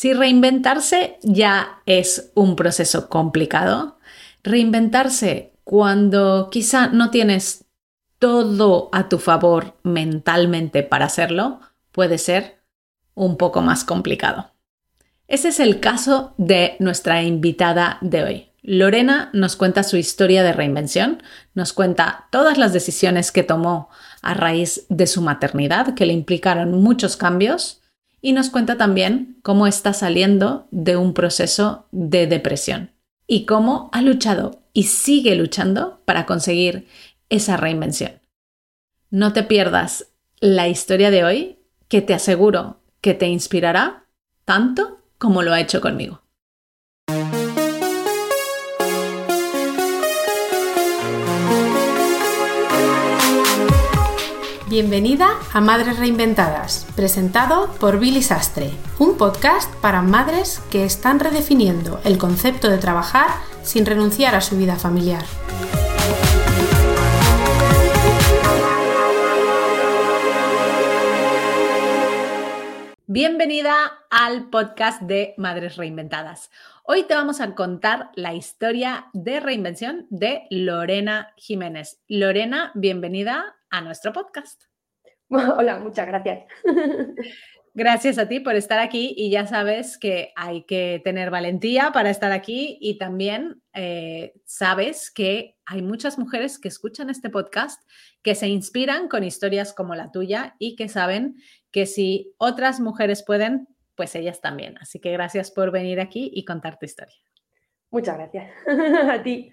Si reinventarse ya es un proceso complicado, reinventarse cuando quizá no tienes todo a tu favor mentalmente para hacerlo, puede ser un poco más complicado. Ese es el caso de nuestra invitada de hoy. Lorena nos cuenta su historia de reinvención, nos cuenta todas las decisiones que tomó a raíz de su maternidad, que le implicaron muchos cambios, y nos cuenta también cómo está saliendo de un proceso de depresión y cómo ha luchado y sigue luchando para conseguir esa reinvención. No te pierdas la historia de hoy, que te aseguro que te inspirará tanto como lo ha hecho conmigo. Bienvenida a Madres Reinventadas, presentado por Billy Sastre, un podcast para madres que están redefiniendo el concepto de trabajar sin renunciar a su vida familiar. Bienvenida al podcast de Madres Reinventadas. Hoy te vamos a contar la historia de reinvención de Lorena Jiménez. Lorena, bienvenida a nuestro podcast. Hola, muchas gracias. Gracias a ti por estar aquí y ya sabes que hay que tener valentía para estar aquí y también eh, sabes que hay muchas mujeres que escuchan este podcast que se inspiran con historias como la tuya y que saben que si otras mujeres pueden, pues ellas también. Así que gracias por venir aquí y contar tu historia. Muchas gracias a ti.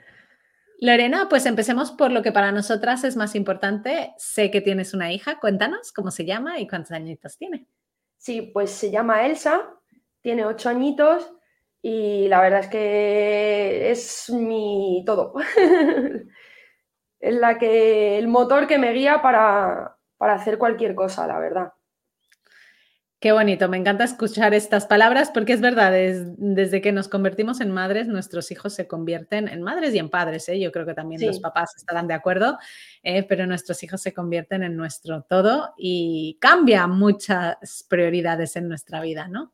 Lorena, pues empecemos por lo que para nosotras es más importante. Sé que tienes una hija, cuéntanos cómo se llama y cuántos añitos tiene. Sí, pues se llama Elsa, tiene ocho añitos y la verdad es que es mi todo. es la que, el motor que me guía para, para hacer cualquier cosa, la verdad. Qué bonito, me encanta escuchar estas palabras porque es verdad, desde que nos convertimos en madres, nuestros hijos se convierten en madres y en padres. ¿eh? Yo creo que también los papás estarán de acuerdo, eh, pero nuestros hijos se convierten en nuestro todo y cambia muchas prioridades en nuestra vida, ¿no?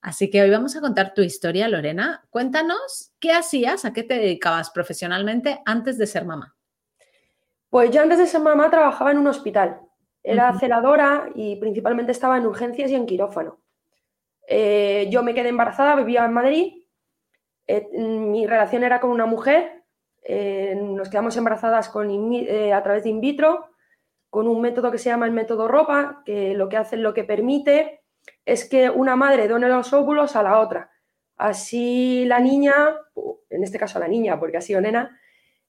Así que hoy vamos a contar tu historia, Lorena. Cuéntanos qué hacías, a qué te dedicabas profesionalmente antes de ser mamá. Pues yo antes de ser mamá trabajaba en un hospital. Era celadora y principalmente estaba en urgencias y en quirófano. Eh, yo me quedé embarazada, vivía en Madrid. Eh, mi relación era con una mujer. Eh, nos quedamos embarazadas con a través de in vitro, con un método que se llama el método ropa, que lo que hace, lo que permite es que una madre done los óvulos a la otra. Así la niña, en este caso la niña, porque ha sido nena,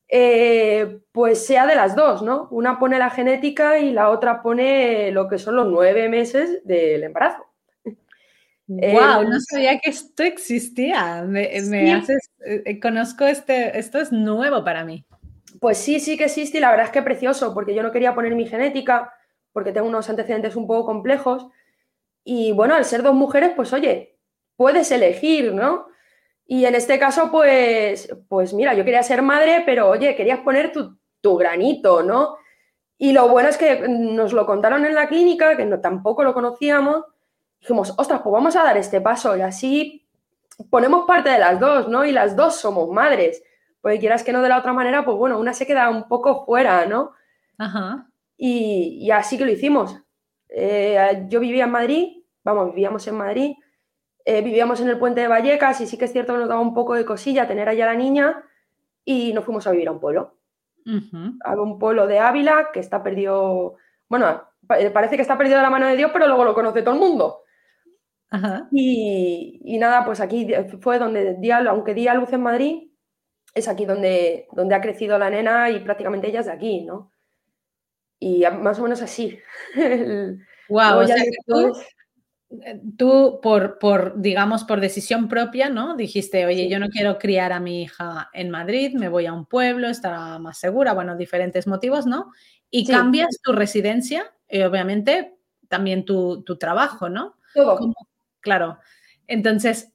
eh, pues sea de las dos, ¿no? Una pone la genética y la otra pone lo que son los nueve meses del embarazo. ¡Wow! no sabía que esto existía. Me, haces, eh, conozco este, esto es nuevo para mí. Pues sí, sí que existe y la verdad es que precioso, porque yo no quería poner mi genética, porque tengo unos antecedentes un poco complejos. Y bueno, al ser dos mujeres, pues oye, puedes elegir, ¿no? Y en este caso, pues, pues mira, yo quería ser madre, pero oye, querías poner tu, granito, ¿no? Y lo bueno es que nos lo contaron en la clínica, que no, tampoco lo conocíamos. Dijimos, ostras, pues vamos a dar este paso y así ponemos parte de las dos, ¿no? Y las dos somos madres. Porque quieras que no de la otra manera, pues bueno, una se queda un poco fuera, ¿no? Ajá. Y, así que lo hicimos. Eh, yo vivía en Madrid, vamos, vivíamos en Madrid eh, vivíamos en el puente de Vallecas y sí que es cierto que nos daba un poco de cosilla tener allá a la niña y nos fuimos a vivir a un pueblo. A un pueblo de Ávila que está perdido, bueno, eh, parece que está perdido de la mano de Dios, pero luego lo conoce todo el mundo. Y, nada, pues aquí fue donde di aunque di a luz en Madrid, es aquí donde, donde ha crecido la nena y prácticamente ella es de aquí, ¿no? Y más o menos así. wow, o sea eh, tú por, por, digamos, por decisión propia, ¿no? Dijiste, oye, yo no quiero criar a mi hija en Madrid, me voy a un pueblo, estará más segura, bueno, diferentes motivos, ¿no? Y cambias tu residencia y obviamente también tu, trabajo, ¿no? Todo. Claro. Entonces,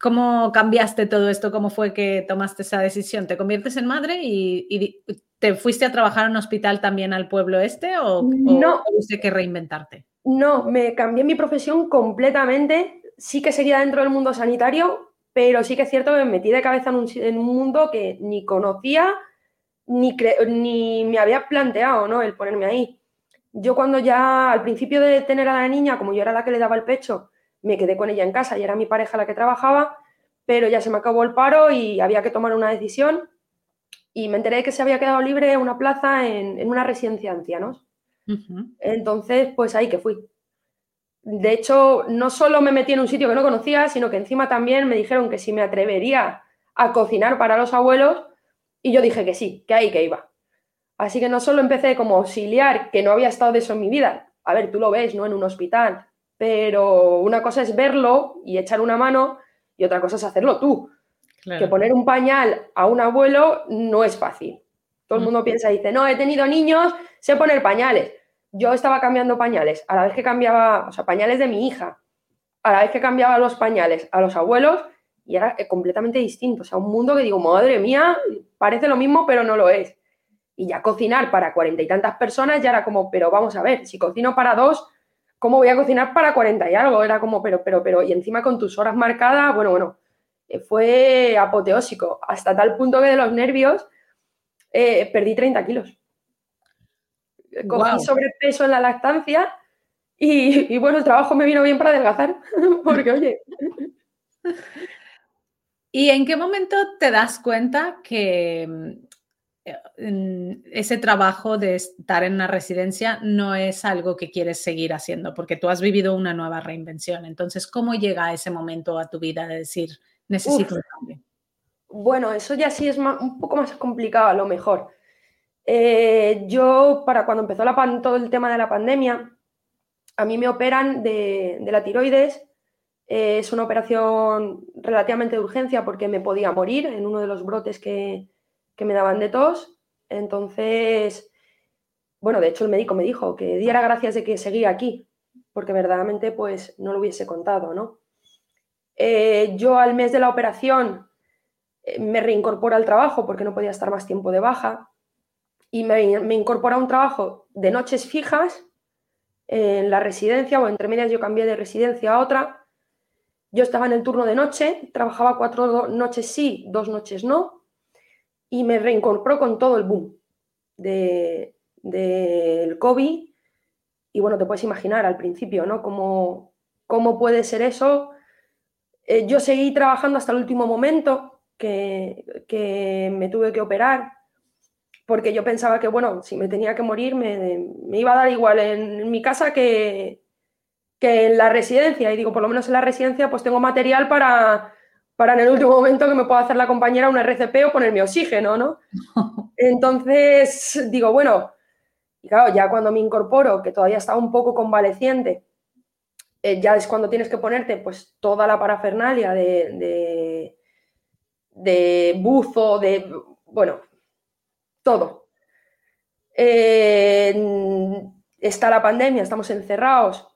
¿cómo cambiaste todo esto? ¿Cómo fue que tomaste esa decisión? ¿Te conviertes en madre y, te fuiste a trabajar en un hospital también al pueblo este o, no. tuviste que reinventarte? No, me cambié mi profesión completamente. sí que seguía dentro del mundo sanitario, pero sí que es cierto que me metí de cabeza en un, mundo que ni conocía ni, ni me había planteado ¿no? el ponerme ahí. Yo cuando ya al principio de tener a la niña, como yo era la que le daba el pecho, me quedé con ella en casa y era mi pareja la que trabajaba, pero ya se me acabó el paro y había que tomar una decisión y me enteré de que se había quedado libre una plaza en, una residencia de ancianos. Entonces, pues ahí que fui. De hecho, no solo me metí en un sitio que no conocía, sino que encima también me dijeron que si me atrevería a cocinar para los abuelos y yo dije que sí, que ahí que iba. Así que no solo empecé como auxiliar, que no había estado de eso en mi vida. A ver, tú lo ves, ¿no? En un hospital. Pero una cosa es verlo y echar una mano y otra cosa es hacerlo tú. Que poner un pañal a un abuelo no es fácil. Todo el mm. mundo piensa y dice, no, he tenido niños, sé poner pañales. Yo estaba cambiando pañales, a la vez que cambiaba, o sea, pañales de mi hija, a la vez que cambiaba los pañales a los abuelos, y era eh, completamente distinto. O sea, un mundo que digo, madre mía, parece lo mismo, pero no lo es. Y ya cocinar para cuarenta y tantas personas ya era como, pero vamos a ver, si cocino para dos, ¿cómo voy a cocinar para cuarenta y algo? Era como, pero, pero, pero, y encima con tus horas marcadas, bueno, bueno, eh, fue apoteósico, hasta tal punto que de los nervios eh, perdí 30 kilos. Cogí sobrepeso en la lactancia y, y, bueno, el trabajo me vino bien para adelgazar, porque oye. ¿Y en qué momento te das cuenta que mm, ese trabajo de estar en una residencia no es algo que quieres seguir haciendo? Porque tú has vivido una nueva reinvención. Entonces, ¿cómo llega ese momento a tu vida de decir, necesito un cambio? Bueno, eso ya sí es un poco más complicado a lo mejor. Eh, yo, para cuando empezó la todo el tema de la pandemia, a mí me operan de, la tiroides eh, es una operación relativamente de urgencia porque me podía morir en uno de los brotes que, me daban de tos. Entonces, bueno, de hecho el médico me dijo que diera gracias de que seguía aquí, porque verdaderamente pues no lo hubiese contado, ¿no? Eh, yo al mes de la operación me reincorporo al trabajo porque no podía estar más tiempo de baja y me, me incorpora a un trabajo de noches fijas en la residencia o entre medias yo cambié de residencia a otra yo estaba en el turno de noche, trabajaba cuatro noches sí, dos noches no, y me reincorporó con todo el boom del de, COVID. Y bueno, te puedes imaginar al principio, ¿no? ¿Cómo, cómo puede ser eso? Eh, yo seguí trabajando hasta el último momento que, me tuve que operar, porque yo pensaba que, bueno, si me tenía que morir, me, me iba a dar igual en mi casa que, que en la residencia, y digo, por lo menos en la residencia, pues tengo material para, para en el último momento que me pueda hacer la compañera un RCP o ponerme oxígeno, ¿no? Entonces, digo, bueno, y claro, ya cuando me incorporo, que todavía estaba un poco convaleciente, eh, ya es cuando tienes que ponerte pues toda la parafernalia de, de, buzo, de, bueno, todo. Eh, está la pandemia, estamos encerrados,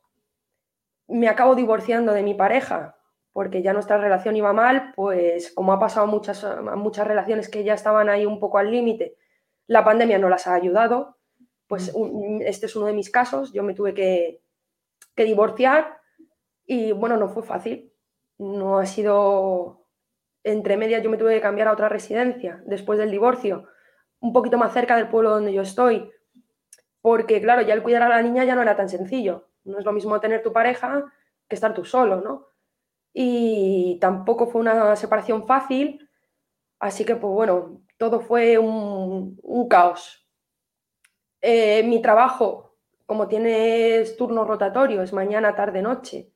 me acabo divorciando de mi pareja porque ya nuestra relación iba mal, pues como ha pasado muchas, muchas relaciones que ya estaban ahí un poco al límite, la pandemia no las ha ayudado, pues este es uno de mis casos, yo me tuve que, que divorciar y bueno, no fue fácil, no ha sido, entre medias yo me tuve que cambiar a otra residencia después del divorcio, un poquito más cerca del pueblo donde yo estoy, porque claro, ya el cuidar a la niña ya no era tan sencillo. No es lo mismo tener tu pareja que estar tú solo, ¿no? Y tampoco fue una separación fácil, así que pues bueno, todo fue un, caos. Eh, mi trabajo, como tienes turno rotatorio, es mañana, tarde, noche,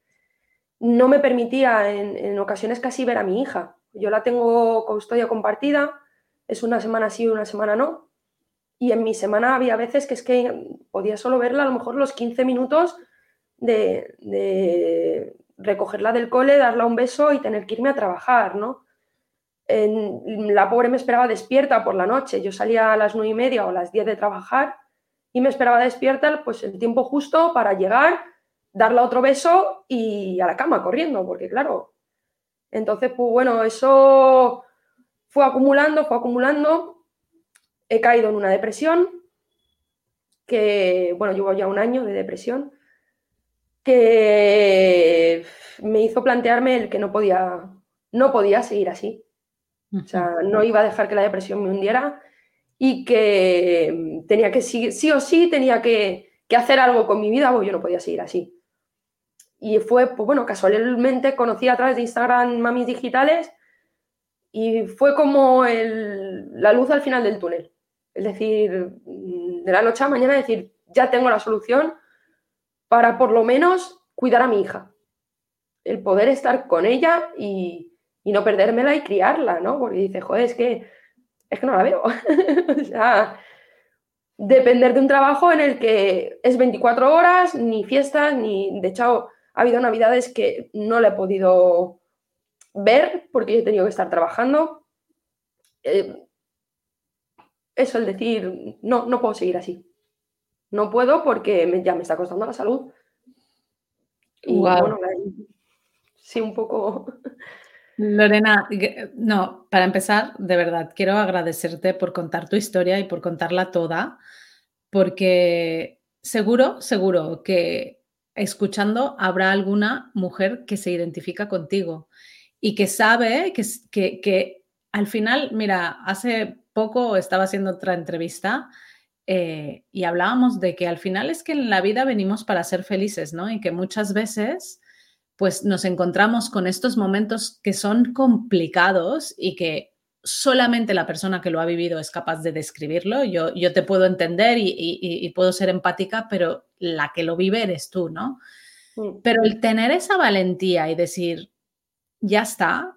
no me permitía en, en ocasiones casi ver a mi hija. Yo la tengo custodia compartida, es una semana sí y una semana no. Y en mi semana había veces que es que podía solo verla a lo mejor los 15 minutos de, recogerla del cole, darla un beso y tener que irme a trabajar, ¿no? la pobre me esperaba despierta por la noche. Yo salía a las nueve y media o las diez de trabajar y me esperaba despierta pues el tiempo justo para llegar, darle otro beso y a la cama corriendo, porque claro. Entonces, pues bueno, eso fue acumulando, fue acumulando. He caído en una depresión que, bueno, llevo ya un año de depresión que me hizo plantearme el que no podía, no podía seguir así. O sea, no iba a dejar que la depresión me hundiera y que tenía que sí, sí o sí tenía que, que hacer algo con mi vida, o yo no podía seguir así. Y fue, pues bueno, casualmente conocí a través de Instagram mamis digitales y fue como la luz al final del túnel. Es decir, de la noche a mañana decir, ya tengo la solución para por lo menos cuidar a mi hija. El poder estar con ella y, no perdérmela y criarla, ¿no? Porque dice, joder, es que, es que no la veo. o sea, depender de un trabajo en el que es 24 horas, ni fiestas, ni... De hecho, ha habido navidades que no le he podido ver porque he tenido que estar trabajando. Eh, eso, el decir, no, no puedo seguir así. No puedo porque ya me está costando la salud. Y bueno, sí, un poco. Lorena, no, para empezar, de verdad, quiero agradecerte por contar tu historia y por contarla toda, porque seguro, seguro que escuchando habrá alguna mujer que se identifica contigo y que sabe que, que, que al final, mira, hace poco estaba haciendo otra entrevista eh, y hablábamos de que al final es que en la vida venimos para ser felices, ¿no? Y que muchas veces pues nos encontramos con estos momentos que son complicados y que solamente la persona que lo ha vivido es capaz de describirlo. Yo, yo te puedo entender y, puedo ser empática, pero la que lo vive eres tú, ¿no? Mm. Pero el tener esa valentía y decir, ya está,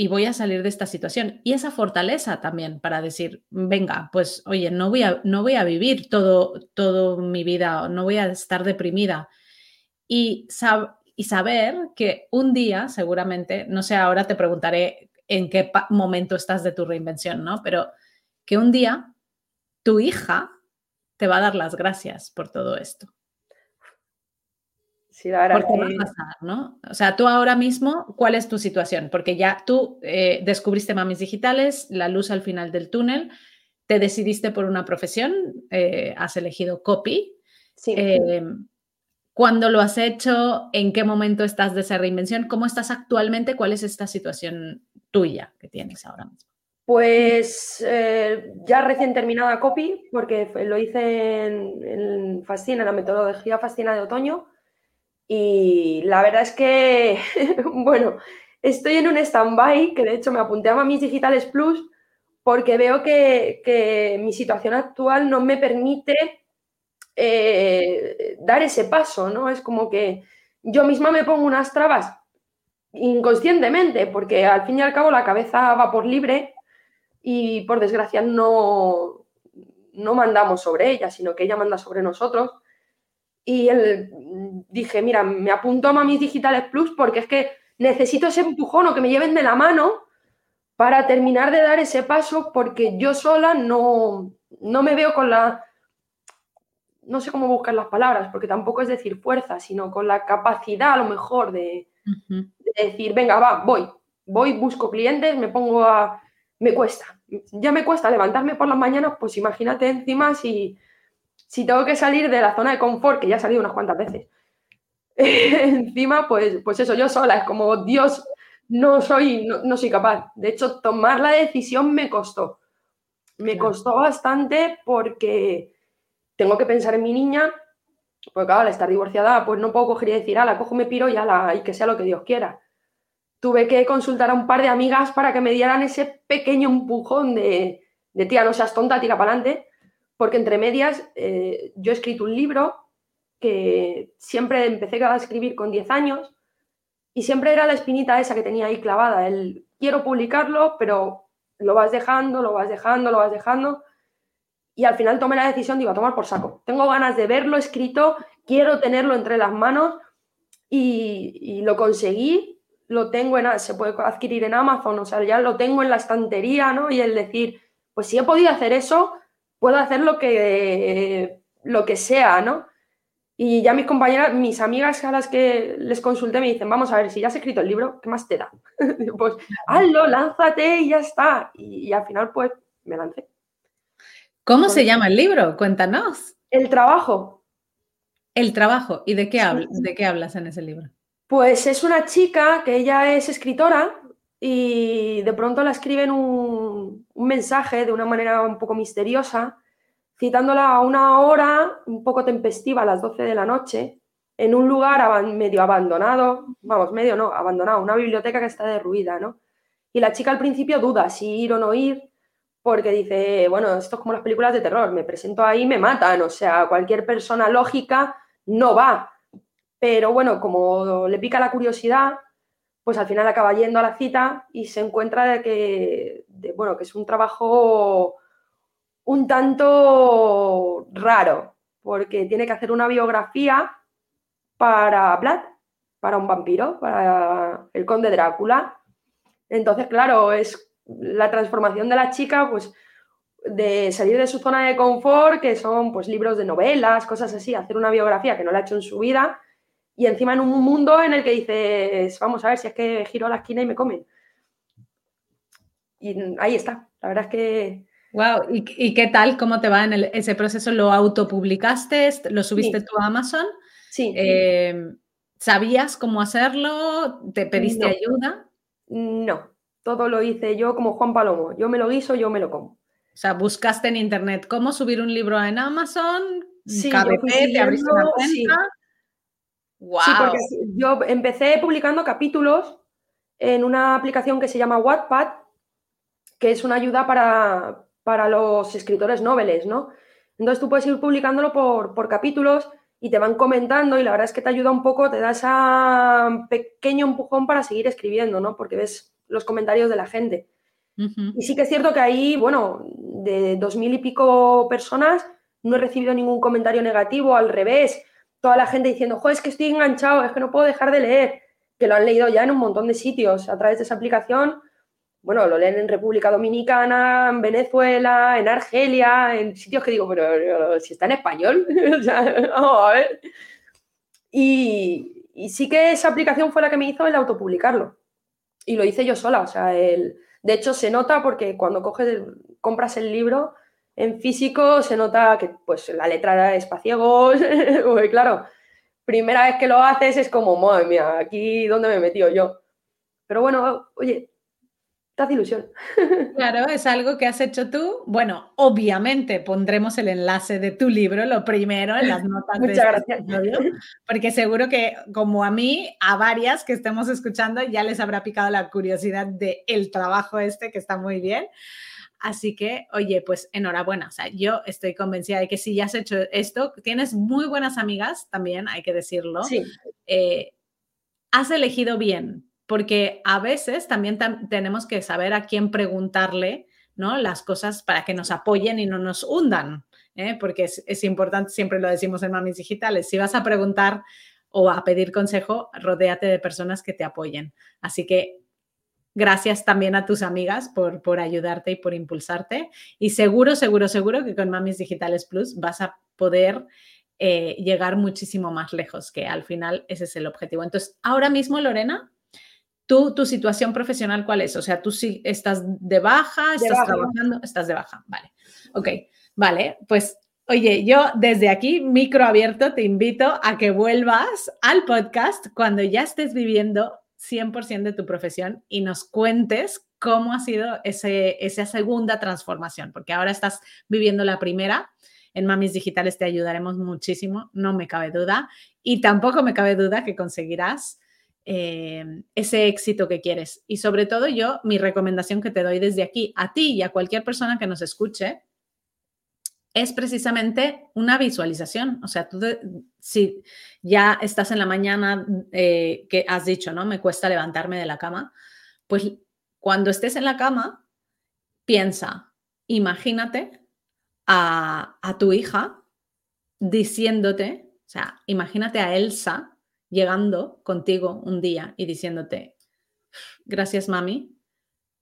y voy a salir de esta situación. Y esa fortaleza también para decir, venga, pues oye, no voy a, no voy a vivir todo, todo mi vida, no voy a estar deprimida. Y, y saber que un día, seguramente, no sé, ahora te preguntaré en qué momento estás de tu reinvención, ¿no? Pero que un día tu hija te va a dar las gracias por todo esto. Sí, va a pasar, ¿no? O sea, tú ahora mismo, ¿cuál es tu situación? Porque ya tú eh, descubriste Mamis Digitales, la luz al final del túnel, te decidiste por una profesión, eh, has elegido copy. Sí. Em, ¿Cuándo lo has hecho? ¿En qué momento estás de esa reinvención? ¿Cómo estás actualmente? ¿Cuál es esta situación tuya que tienes ahora mismo? Pues eh, ya recién terminada copy, porque lo hice en, Fascina, la metodología Fascina de otoño y la verdad es que, bueno, estoy en un stand-by, que de hecho me apunté a Mamis Digitales Plus, porque veo que, mi situación actual no me permite eh, dar ese paso, ¿no? Es como que yo misma me pongo unas trabas inconscientemente, porque al fin y al cabo la cabeza va por libre y por desgracia no, no mandamos sobre ella, sino que ella manda sobre nosotros. Y él, dije, mira, me apunto a Mamis Digitales Plus porque es que necesito ese empujón o que me lleven de la mano para terminar de dar ese paso porque yo sola no, no me veo con la, no sé cómo buscar las palabras, porque tampoco es decir fuerza, sino con la capacidad a lo mejor de, de decir, venga, va, voy, voy, busco clientes, me pongo a... Me cuesta, ya me cuesta levantarme por las mañanas, pues imagínate encima si si tengo que salir de la zona de confort, que ya he salido unas cuantas veces, encima, pues, pues eso, yo sola, es como, Dios, no soy, no, soy capaz. De hecho, tomar la decisión me costó. Me costó bastante porque tengo que pensar en mi niña, porque claro, al estar divorciada, pues no puedo coger y decir, la cojo, me piro y, la y que sea lo que Dios quiera. Tuve que consultar a un par de amigas para que me dieran ese pequeño empujón de, de tía, no seas tonta, tira para adelante porque entre medias eh, yo he escrito un libro que siempre empecé a escribir con 10 años y siempre era la espinita esa que tenía ahí clavada, el quiero publicarlo, pero lo vas dejando, lo vas dejando, lo vas dejando. Y al final tomé la decisión, digo, a tomar por saco. Tengo ganas de verlo escrito, quiero tenerlo entre las manos y, lo conseguí. Lo tengo en, se puede adquirir en Amazon, o sea, ya lo tengo en la estantería, ¿no? Y el decir, pues si he podido hacer eso, puedo hacer lo que, lo que sea, ¿no? Y ya mis compañeras, mis amigas a las que les consulté me dicen, vamos a ver, si ya has escrito el libro, ¿qué más te da? pues hazlo, lánzate y ya está. Y, al final, pues, me lancé. ¿Cómo se llama el libro? Cuéntanos. El trabajo. El trabajo. ¿Y de qué, de qué hablas en ese libro? Pues es una chica que ella es escritora y de pronto la escriben un, un mensaje de una manera un poco misteriosa, citándola a una hora un poco tempestiva, a las 12 de la noche, en un lugar medio abandonado, vamos, medio no, abandonado, una biblioteca que está derruida, ¿no? Y la chica al principio duda si ir o no ir, porque dice, bueno, esto es como las películas de terror, me presento ahí me matan, o sea, cualquier persona lógica no va. Pero bueno, como le pica la curiosidad, pues al final acaba yendo a la cita y se encuentra de que, bueno, que es un trabajo un tanto raro, porque tiene que hacer una biografía para Vlad, para un vampiro, para el conde Drácula. Entonces, claro, es la transformación de la chica, pues de salir de su zona de confort, que son pues libros de novelas, cosas así, hacer una biografía que no la ha hecho en su vida, y encima en un mundo en el que dices, vamos a ver si es que giro a la esquina y me comen. Y ahí está. La verdad es que Wow, ¿Y, qué tal? ¿Cómo te va en ese proceso? ¿Lo autopublicaste? ¿Lo subiste tú a Amazon? Sí. Eh, ¿Sabías cómo hacerlo? ¿Te pediste ayuda? No, todo lo hice yo como Juan Palomo. Yo me lo guiso, yo me lo como. O sea, buscaste en internet cómo subir un libro en Amazon, sí, KBP, te abriste una cuenta. Wow. Sí, porque yo empecé publicando capítulos en una aplicación que se llama Wattpad, que es una ayuda para, para los escritores noveles, ¿no? Entonces tú puedes ir publicándolo por, por capítulos y te van comentando y la verdad es que te ayuda un poco, te da ese pequeño empujón para seguir escribiendo, ¿no? Porque ves los comentarios de la gente. Y sí que es cierto que ahí, bueno, de dos mil y pico personas, no he recibido ningún comentario negativo, al revés, toda la gente diciendo, joder, es que estoy enganchado, es que no puedo dejar de leer, que lo han leído ya en un montón de sitios a través de esa aplicación. Bueno, lo leen en República Dominicana, en Venezuela, en Argelia, en sitios que digo, pero, si está en español, vamos a ver. Y, y, sí que esa aplicación fue la que me hizo el autopublicarlo. Y lo hice yo sola, o sea, el, de hecho se nota porque cuando coges, compras el libro en físico, se nota que pues la letra es para claro, primera vez que lo haces es como, madre mía, aquí dónde me he metido yo. Pero bueno, oye, te ilusión. Claro, es algo que has hecho tú. Bueno, obviamente pondremos el enlace de tu libro, lo primero, en las notas Muchas de este gracias. porque seguro que como a mí, a varias que estemos escuchando, ya les habrá picado la curiosidad de el trabajo este, que está muy bien. Así que, oye, pues enhorabuena. O sea, yo estoy convencida de que si ya has hecho esto, tienes muy buenas amigas también, hay que decirlo. Sí. Eh, has elegido bien, porque a veces también tenemos que saber a quién preguntarle ¿no? las cosas para que nos apoyen y no nos hundan, ¿eh? porque es, importante, siempre lo decimos en Mamis Digitales, si vas a preguntar o a pedir consejo, rodéate de personas que te apoyen. Así que gracias también a tus amigas por, por ayudarte y por impulsarte. Y seguro, seguro, seguro que con Mamis Digitales Plus vas a poder eh, llegar muchísimo más lejos, que al final ese es el objetivo. Entonces, ahora mismo, Lorena, ¿Tú, tu situación profesional cuál es? O sea, tú sí estás de baja, estás trabajando, estás de baja. Vale. Ok, vale. Pues, oye, yo desde aquí, micro abierto, te invito a que vuelvas al podcast cuando ya estés viviendo 100% de tu profesión y nos cuentes cómo ha sido ese, esa segunda transformación, porque ahora estás viviendo la primera. En Mamis Digitales te ayudaremos muchísimo, no me cabe duda. Y tampoco me cabe duda que conseguirás eh, ese éxito que quieres. Y sobre todo yo, mi recomendación que te doy desde aquí a ti y a cualquier persona que nos escuche es precisamente una visualización. O sea, tú si ya estás en la mañana eh, que has dicho, ¿no? Me cuesta levantarme de la cama, pues cuando estés en la cama, piensa, imagínate a, a tu hija diciéndote, o sea, imagínate a Elsa llegando contigo un día y diciéndote, gracias mami,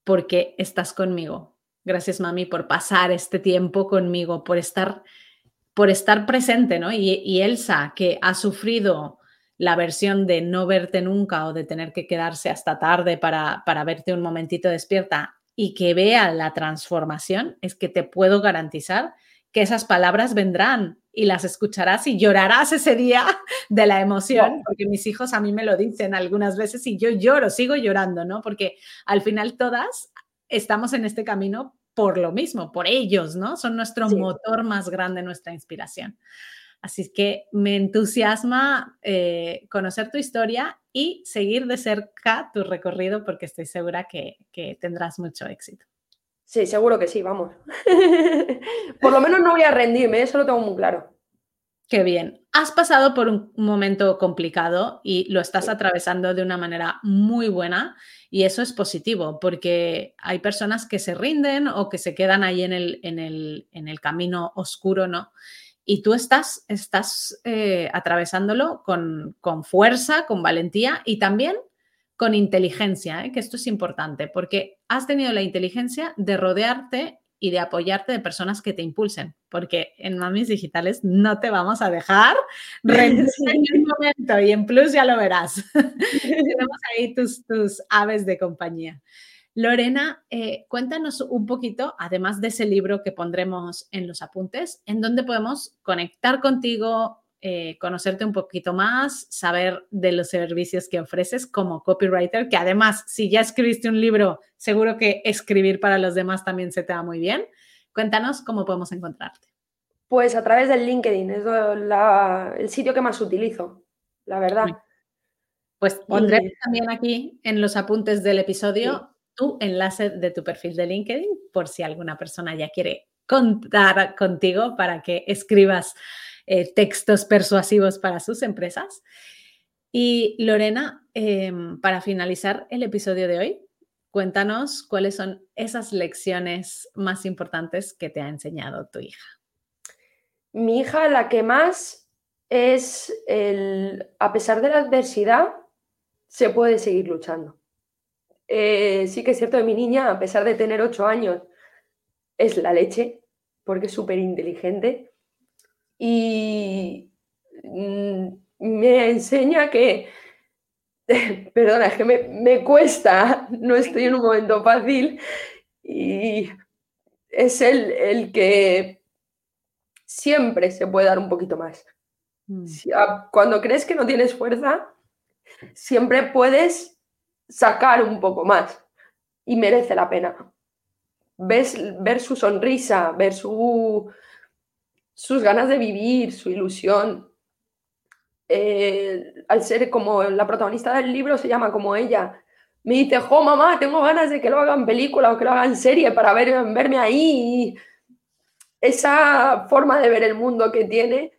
porque estás conmigo. Gracias mami por pasar este tiempo conmigo, por estar, por estar presente, ¿no? Y, Elsa, que ha sufrido la versión de no verte nunca o de tener que quedarse hasta tarde para, para verte un momentito despierta y que vea la transformación, es que te puedo garantizar que esas palabras vendrán y las escucharás y llorarás ese día de la emoción, porque mis hijos a mí me lo dicen algunas veces y yo lloro, sigo llorando, ¿no? Porque al final todas estamos en este camino por lo mismo, por ellos, ¿no? Son nuestro motor más grande, nuestra inspiración. Así que me entusiasma eh, conocer tu historia y seguir de cerca tu recorrido porque estoy segura que, tendrás mucho éxito. Sí, seguro que sí, vamos. por lo menos no voy a rendirme, eso lo tengo muy claro. Qué bien. Has pasado por un momento complicado y lo estás atravesando de una manera muy buena y eso es positivo porque hay personas que se rinden o que se quedan ahí en el, en el, en el camino oscuro, ¿no? y tú estás, estás eh, atravesándolo con, fuerza, con valentía y también con inteligencia, ¿eh? que esto es importante, porque has tenido la inteligencia de rodearte y de apoyarte de personas que te impulsen, porque en Mamis Digitales no te vamos a dejar en un momento y en Plus ya lo verás. Tenemos ahí tus, tus aves de compañía. Lorena, eh, cuéntanos un poquito, además de ese libro que pondremos en los apuntes, en dónde podemos conectar contigo, eh, conocerte un poquito más, saber de los servicios que ofreces como copywriter, que además, si ya escribiste un libro, seguro que escribir para los demás también se te da muy bien. Cuéntanos cómo podemos encontrarte. Pues a través del LinkedIn, es el sitio que más utilizo, la verdad. Pues pondré también aquí en los apuntes del episodio tu enlace de tu perfil de LinkedIn por si alguna persona ya quiere contar contigo para que escribas eh, textos persuasivos para sus empresas. Y Lorena, em, para finalizar el episodio de hoy, cuéntanos cuáles son esas lecciones más importantes que te ha enseñado tu hija. Mi hija, la que más es el, a pesar de la adversidad, se puede seguir luchando. Eh, sí que es cierto que mi niña, a pesar de tener ocho años, es la leche, porque es súper inteligente. Y mm, me enseña que, perdona, es que me, cuesta, no estoy en un momento fácil y es el, el que siempre se puede dar un poquito más. Mm. Cuando crees que no tienes fuerza, siempre puedes sacar un poco más y merece la pena. Ves, ver su sonrisa, ver su, sus ganas de vivir, su ilusión. Eh, al ser como la protagonista del libro se llama como ella, me dice, jo mamá, tengo ganas de que lo hagan película o que lo hagan serie para ver, verme ahí. esa forma de ver el mundo que tiene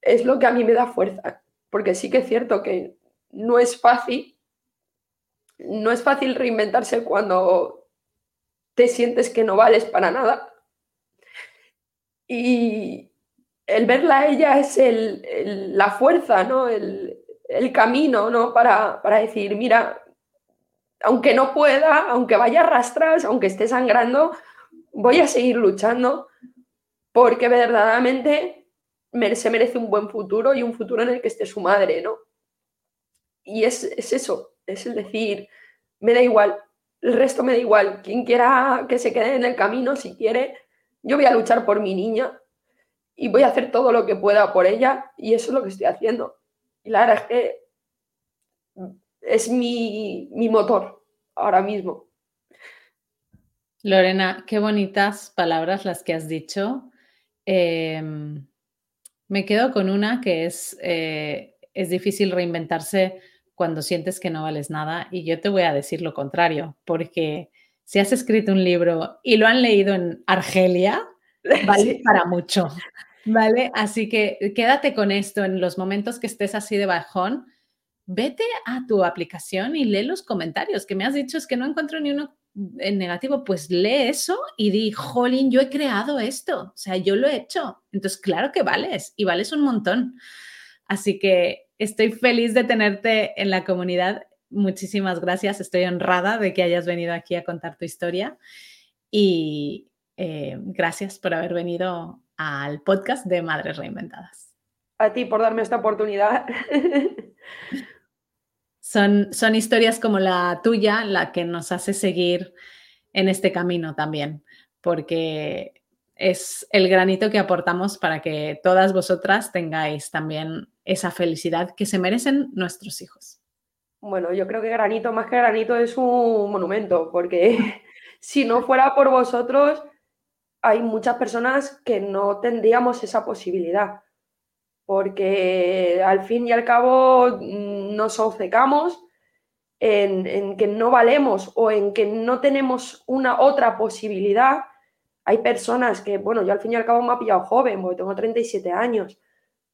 es lo que a mí me da fuerza, porque sí que es cierto que no es fácil no es fácil reinventarse cuando te sientes que no vales para nada. Y el verla a ella es la fuerza, ¿no? El, camino, ¿no? Para, para, decir, mira, aunque no pueda, aunque vaya a rastras, aunque esté sangrando, voy a seguir luchando porque verdaderamente se merece un buen futuro y un futuro en el que esté su madre, ¿no? Y es, es eso, es el decir, me da igual, el resto me da igual, quien quiera que se quede en el camino, si quiere, yo voy a luchar por mi niña y voy a hacer todo lo que pueda por ella y eso es lo que estoy haciendo. Y la verdad es que es mi, motor ahora mismo. Lorena, qué bonitas palabras las que has dicho. Em, me quedo con una que es, eh, es difícil reinventarse cuando sientes que no vales nada. Y yo te voy a decir lo contrario, porque si has escrito un libro y lo han leído en Argelia, vale para mucho. ¿Vale? Así que quédate con esto en los momentos que estés así de bajón. Vete a tu aplicación y lee los comentarios que me has dicho es que no encuentro ni uno en negativo, pues lee eso y di, jolín, yo he creado esto, o sea, yo lo he hecho. Entonces, claro que vales y vales un montón. Así que Estoy feliz de tenerte en la comunidad. Muchísimas gracias. Estoy honrada de que hayas venido aquí a contar tu historia y eh, gracias por haber venido al podcast de Madres Reinventadas. A ti por darme esta oportunidad. Son, son historias como la tuya la que nos hace seguir en este camino también, porque es el granito que aportamos para que todas vosotras tengáis también esa felicidad que se merecen nuestros hijos. Bueno, yo creo que granito más que granito es un monumento, porque si no fuera por vosotros, hay muchas personas que no tendríamos esa posibilidad, porque al fin y al cabo mm, nos obcecamos en, en que no valemos o en que no tenemos una otra posibilidad hay personas que, bueno, yo al fin y al cabo me ha pillado joven, porque tengo 37 años,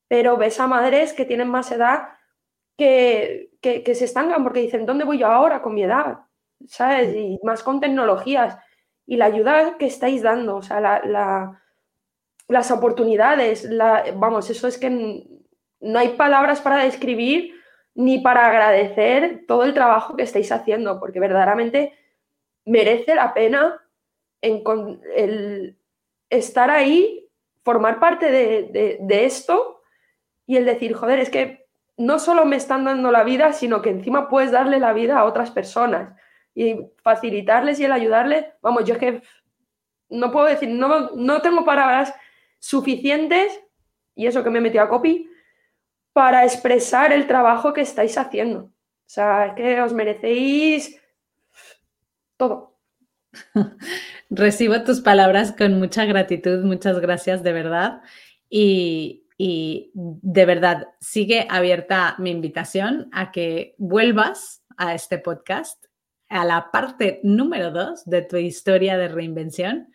pero ves a madres que tienen más edad que, que, se estancan porque dicen, ¿dónde voy yo ahora con mi edad? ¿Sabes? Y más con tecnologías. Y la ayuda que estáis dando, o sea, la, las oportunidades, vamos, eso es que no hay palabras para describir ni para agradecer todo el trabajo que estáis haciendo, porque verdaderamente merece la pena estar ahí, formar parte de, esto y el decir, joder, es que no solo me están dando la vida, sino que encima puedes darle la vida a otras personas y facilitarles y el ayudarles. Vamos, yo es que no puedo decir, no, no tengo palabras suficientes, y eso que me he metido a copy, para expresar el trabajo que estáis haciendo. O sea, es que os merecéis todo. Recibo tus palabras con mucha gratitud, muchas gracias de verdad. Y, de verdad, sigue abierta mi invitación a que vuelvas a este podcast, a la parte número dos de tu historia de reinvención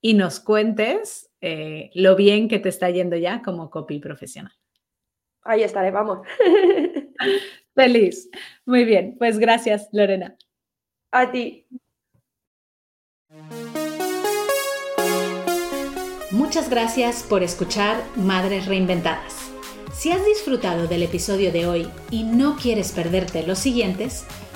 y nos cuentes eh, lo bien que te está yendo ya como copy profesional. Ahí estaré, vamos. Feliz. Muy bien, pues gracias, Lorena. A ti. Muchas gracias por escuchar Madres Reinventadas. Si has disfrutado del episodio de hoy y no quieres perderte los siguientes,